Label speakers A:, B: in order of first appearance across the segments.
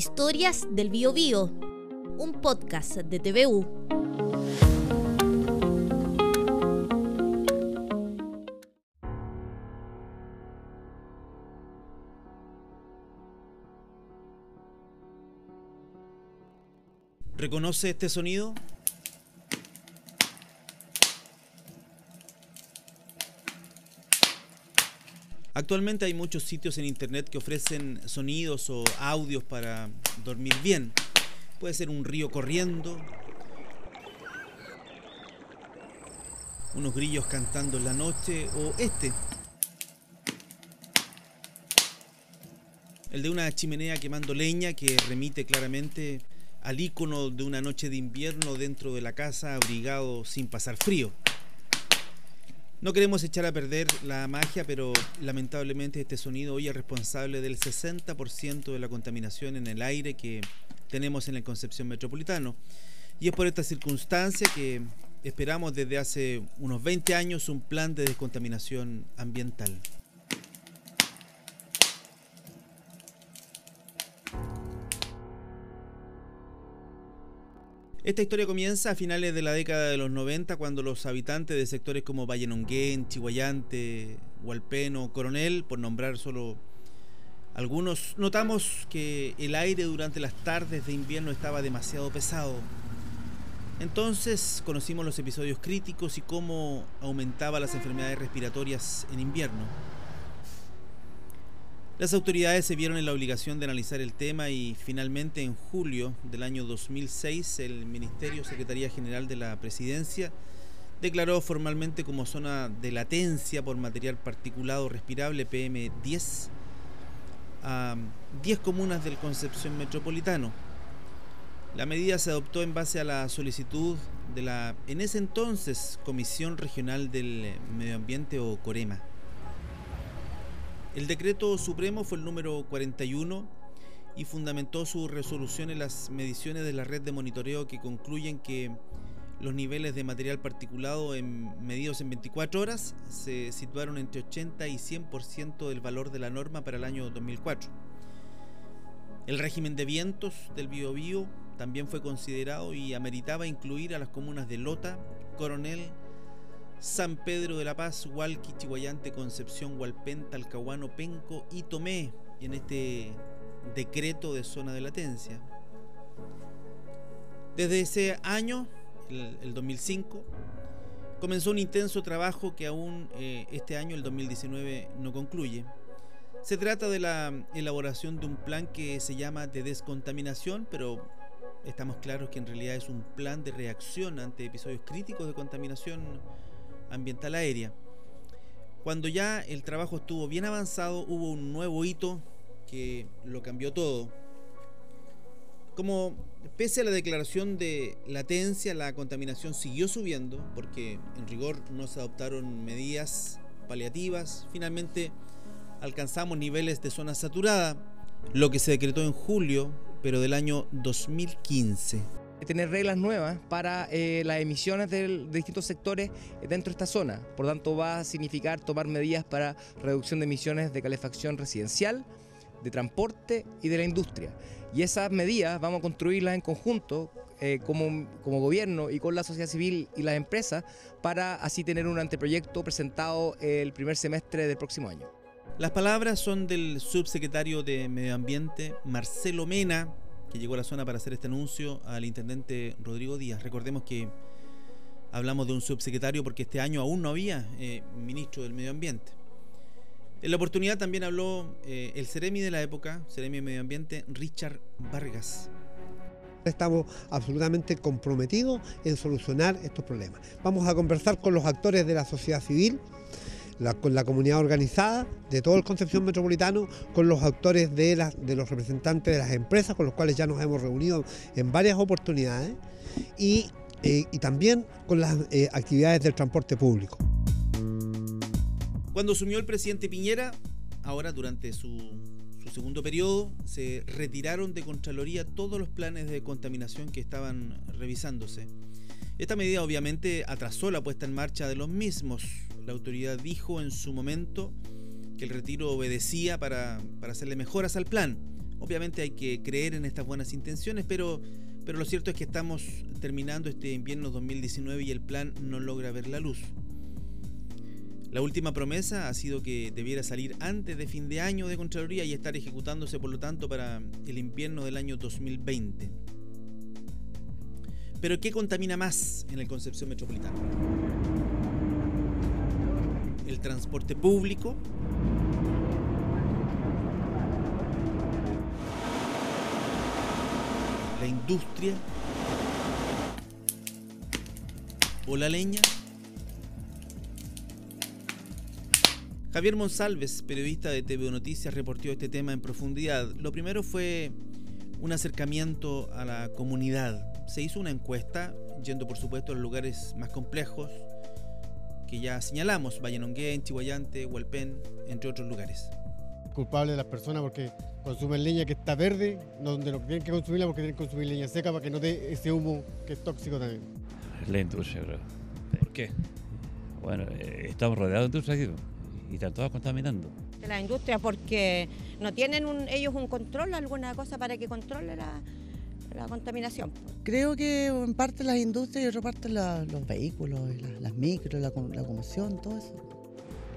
A: Historias del Bio, Bio un podcast de TVU.
B: ¿Reconoce este sonido? Actualmente hay muchos sitios en internet que ofrecen sonidos o audios para dormir bien. Puede ser un río corriendo, unos grillos cantando en la noche o este. El de una chimenea quemando leña que remite claramente al icono de una noche de invierno dentro de la casa abrigado sin pasar frío. No queremos echar a perder la magia, pero lamentablemente este sonido hoy es responsable del 60% de la contaminación en el aire que tenemos en el Concepción Metropolitano. Y es por esta circunstancia que esperamos desde hace unos 20 años un plan de descontaminación ambiental. Esta historia comienza a finales de la década de los 90 cuando los habitantes de sectores como Valle Nonguén, Chihuayante, Hualpeno, Coronel, por nombrar solo algunos, notamos que el aire durante las tardes de invierno estaba demasiado pesado. Entonces conocimos los episodios críticos y cómo aumentaba las enfermedades respiratorias en invierno. Las autoridades se vieron en la obligación de analizar el tema y finalmente en julio del año 2006 el Ministerio Secretaría General de la Presidencia declaró formalmente como zona de latencia por material particulado respirable PM10 a 10 comunas del Concepción Metropolitano. La medida se adoptó en base a la solicitud de la en ese entonces Comisión Regional del Medio Ambiente o Corema. El decreto supremo fue el número 41 y fundamentó su resolución en las mediciones de la red de monitoreo que concluyen que los niveles de material particulado en, medidos en 24 horas se situaron entre 80 y 100% del valor de la norma para el año 2004. El régimen de vientos del Biobío también fue considerado y ameritaba incluir a las comunas de Lota, Coronel, San Pedro de la Paz, Hualqui, Chihuayante, Concepción, Hualpén, Talcahuano, Penco y Tomé en este decreto de zona de latencia. Desde ese año, el, 2005, comenzó un intenso trabajo que aún eh, este año, el 2019, no concluye. Se trata de la elaboración de un plan que se llama de descontaminación, pero estamos claros que en realidad es un plan de reacción ante episodios críticos de contaminación ambiental aérea. Cuando ya el trabajo estuvo bien avanzado, hubo un nuevo hito que lo cambió todo. Como pese a la declaración de latencia, la contaminación siguió subiendo, porque en rigor no se adoptaron medidas paliativas, finalmente alcanzamos niveles de zona saturada, lo que se decretó en julio, pero del año 2015
C: tener reglas nuevas para eh, las emisiones de, distintos sectores dentro de esta zona. Por tanto, va a significar tomar medidas para reducción de emisiones de calefacción residencial, de transporte y de la industria. Y esas medidas vamos a construirlas en conjunto eh, como, como gobierno y con la sociedad civil y las empresas para así tener un anteproyecto presentado el primer semestre del próximo año.
B: Las palabras son del subsecretario de Medio Ambiente, Marcelo Mena, que llegó a la zona para hacer este anuncio al intendente Rodrigo Díaz. Recordemos que hablamos de un subsecretario porque este año aún no había eh, ministro del Medio Ambiente. En la oportunidad también habló eh, el Ceremi de la época, Ceremi de Medio Ambiente, Richard Vargas.
D: Estamos absolutamente comprometidos en solucionar estos problemas. Vamos a conversar con los actores de la sociedad civil, con la comunidad organizada de todo el Concepción Metropolitano, con los actores de, los representantes de las empresas, con los cuales ya nos hemos reunido en varias oportunidades, y, eh, también con las eh, actividades del transporte público.
B: Cuando asumió el presidente Piñera, ahora durante su, su segundo periodo, se retiraron de Contraloría todos los planes de contaminación que estaban revisándose. Esta medida obviamente atrasó la puesta en marcha de los mismos. La autoridad dijo en su momento que el retiro obedecía para, hacerle mejoras al plan. Obviamente hay que creer en estas buenas intenciones, pero, pero lo cierto es que estamos terminando este invierno 2019 y el plan no logra ver la luz. La última promesa ha sido que debiera salir antes de fin de año de Contraloría y estar ejecutándose por lo tanto para el invierno del año 2020. Pero ¿qué contamina más en el Concepción Metropolitana? ¿El transporte público? ¿La industria? ¿O la leña? Javier Monsalves, periodista de TV Noticias, reportó este tema en profundidad. Lo primero fue un acercamiento a la comunidad. Se hizo una encuesta, yendo por supuesto a los lugares más complejos que ya señalamos, Vallenonguén, Chihuayante, Hualpén, entre otros lugares.
E: Culpable de las personas porque consumen leña que está verde, donde no tienen que consumirla porque tienen que consumir leña seca para que no dé ese humo que es tóxico también.
F: La industria, creo.
B: ¿Por qué?
F: Bueno, eh, estamos rodeados de industria aquí y están todas contaminando.
G: De la industria porque no tienen un, ellos un control, alguna cosa para que controle la, la contaminación.
H: Creo que en parte las industrias y otra parte la, los vehículos, las micros, la, la todo eso.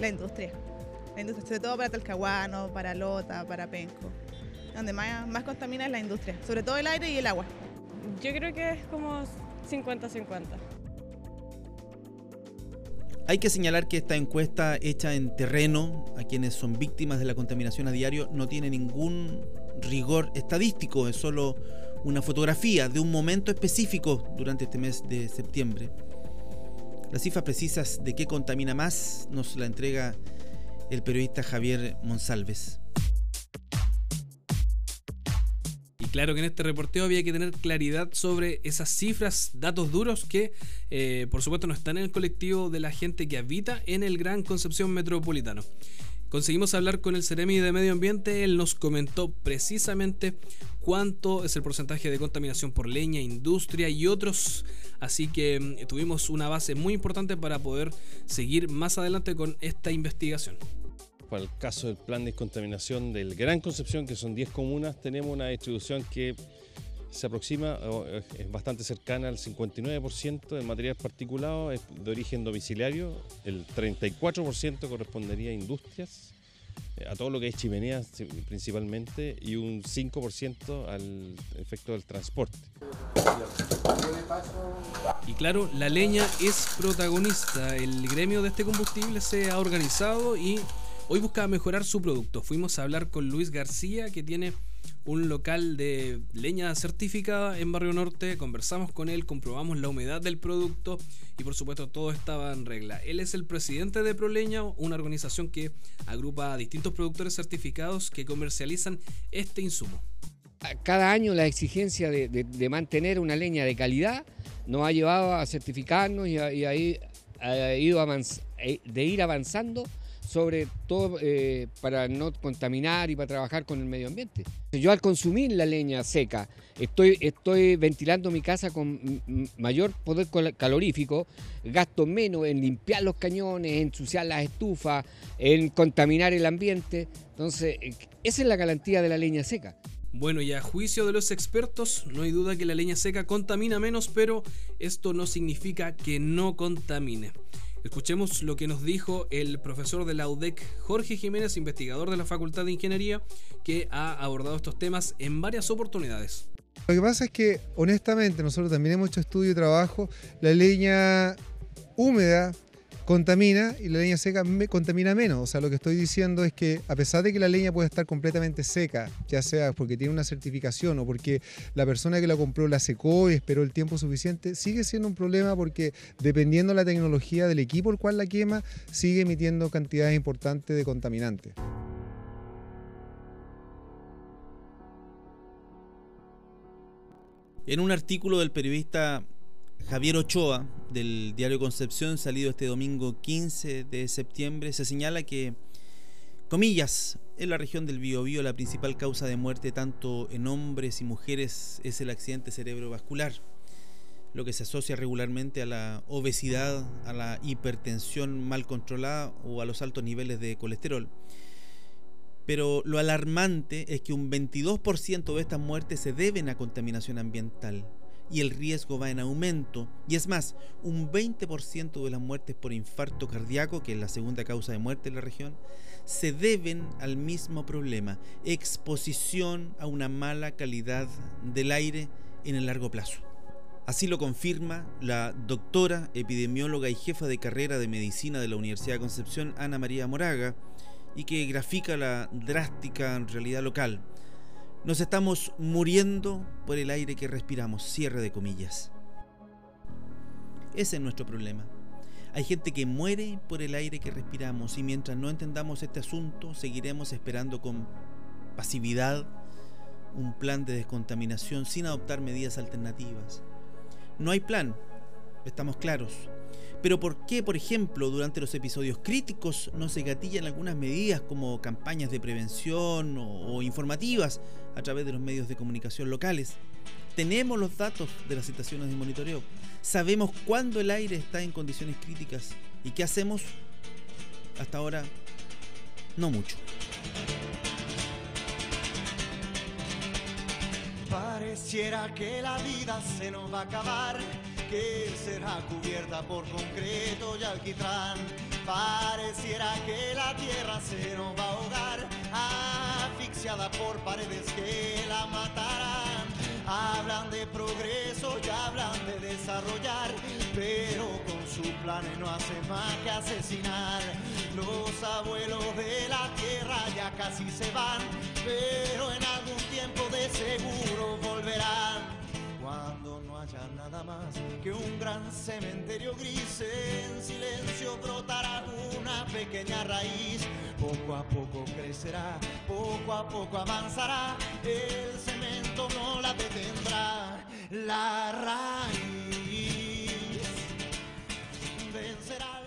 I: La industria. La industria, sobre todo para Talcahuano, para Lota, para Penco. Donde más, más contamina es la industria, sobre todo el aire y el agua.
J: Yo creo que es como 50-50.
B: Hay que señalar que esta encuesta hecha en terreno a quienes son víctimas de la contaminación a diario no tiene ningún rigor estadístico, es solo una fotografía de un momento específico durante este mes de septiembre. Las cifras precisas de qué contamina más nos la entrega el periodista Javier Monsalves.
K: Y claro que en este reporteo había que tener claridad sobre esas cifras, datos duros que eh, por supuesto no están en el colectivo de la gente que habita en el Gran Concepción Metropolitano. Conseguimos hablar con el Ceremi de Medio Ambiente, él nos comentó precisamente cuánto es el porcentaje de contaminación por leña, industria y otros, así que mm, tuvimos una base muy importante para poder seguir más adelante con esta investigación.
L: Para el caso del plan de descontaminación del Gran Concepción, que son 10 comunas, tenemos una distribución que se aproxima, es bastante cercana al 59% del material particulado es de origen domiciliario, el 34% correspondería a industrias, eh, a todo lo que es chimeneas principalmente, y un 5% al efecto del transporte.
K: Y claro, la leña es protagonista. El gremio de este combustible se ha organizado y hoy busca mejorar su producto. Fuimos a hablar con Luis García, que tiene un local de leña certificada en Barrio Norte. Conversamos con él, comprobamos la humedad del producto y por supuesto todo estaba en regla. Él es el presidente de ProLeña, una organización que agrupa a distintos productores certificados que comercializan este insumo.
M: cada año la exigencia de, mantener una leña de calidad nos ha llevado a certificarnos y a, eh, de ir avanzando sobre todo eh, para no contaminar y para trabajar con el medio ambiente. Yo al consumir la leña seca estoy, estoy ventilando mi casa con mayor poder calorífico, gasto menos en limpiar los cañones, en ensuciar las estufas, en contaminar el ambiente. Entonces, eh, esa es la garantía de la leña seca.
K: Bueno, y a juicio de los expertos, no hay duda que la leña seca contamina menos, pero esto no significa que no contamine. Escuchemos lo que nos dijo el profesor de la UDEC, Jorge Jiménez, investigador de la Facultad de Ingeniería, que ha abordado estos temas en varias oportunidades.
N: Lo que pasa es que, honestamente, nosotros también hemos hecho estudio y trabajo. La leña húmeda contamina y la leña seca me contamina menos. O sea, lo que estoy diciendo es que a pesar de que la leña puede estar completamente seca, ya sea porque tiene una certificación o porque la persona que la compró la secó y esperó el tiempo suficiente, sigue siendo un problema porque dependiendo de la tecnología del equipo el cual la quema, sigue emitiendo cantidades importantes de contaminantes.
B: En un artículo del periodista Javier Ochoa del diario Concepción, salido este domingo 15 de septiembre, se señala que, comillas, en la región del Biobío la principal causa de muerte tanto en hombres y mujeres es el accidente cerebrovascular, lo que se asocia regularmente a la obesidad, a la hipertensión mal controlada o a los altos niveles de colesterol. Pero lo alarmante es que un 22% de estas muertes se deben a contaminación ambiental y el riesgo va en aumento. Y es más, un 20% de las muertes por infarto cardíaco, que es la segunda causa de muerte en la región, se deben al mismo problema, exposición a una mala calidad del aire en el largo plazo. Así lo confirma la doctora, epidemióloga y jefa de carrera de medicina de la Universidad de Concepción, Ana María Moraga, y que grafica la drástica realidad local. Nos estamos muriendo por el aire que respiramos, cierre de comillas. Ese es nuestro problema. Hay gente que muere por el aire que respiramos y mientras no entendamos este asunto seguiremos esperando con pasividad un plan de descontaminación sin adoptar medidas alternativas. No hay plan, estamos claros. Pero ¿por qué, por ejemplo, durante los episodios críticos no se gatillan algunas medidas como campañas de prevención o, informativas a través de los medios de comunicación locales? Tenemos los datos de las estaciones de monitoreo. Sabemos cuándo el aire está en condiciones críticas. ¿Y qué hacemos? Hasta ahora, no mucho.
O: Pareciera que la vida se nos va a acabar, que será cubierta por concreto y alquitrán. Pareciera que la tierra se nos va a ahogar, asfixiada por paredes que la matarán. Hablan de progreso y hablan de desarrollar, pero con sus planes no hacen más que asesinar. Los abuelos de la tierra ya casi se van, pero en algún tiempo de seguro volverán. Haya nada más que un gran cementerio gris, en silencio brotará una pequeña raíz. Poco a poco crecerá, poco a poco avanzará, el cemento no la detendrá. La raíz vencerá.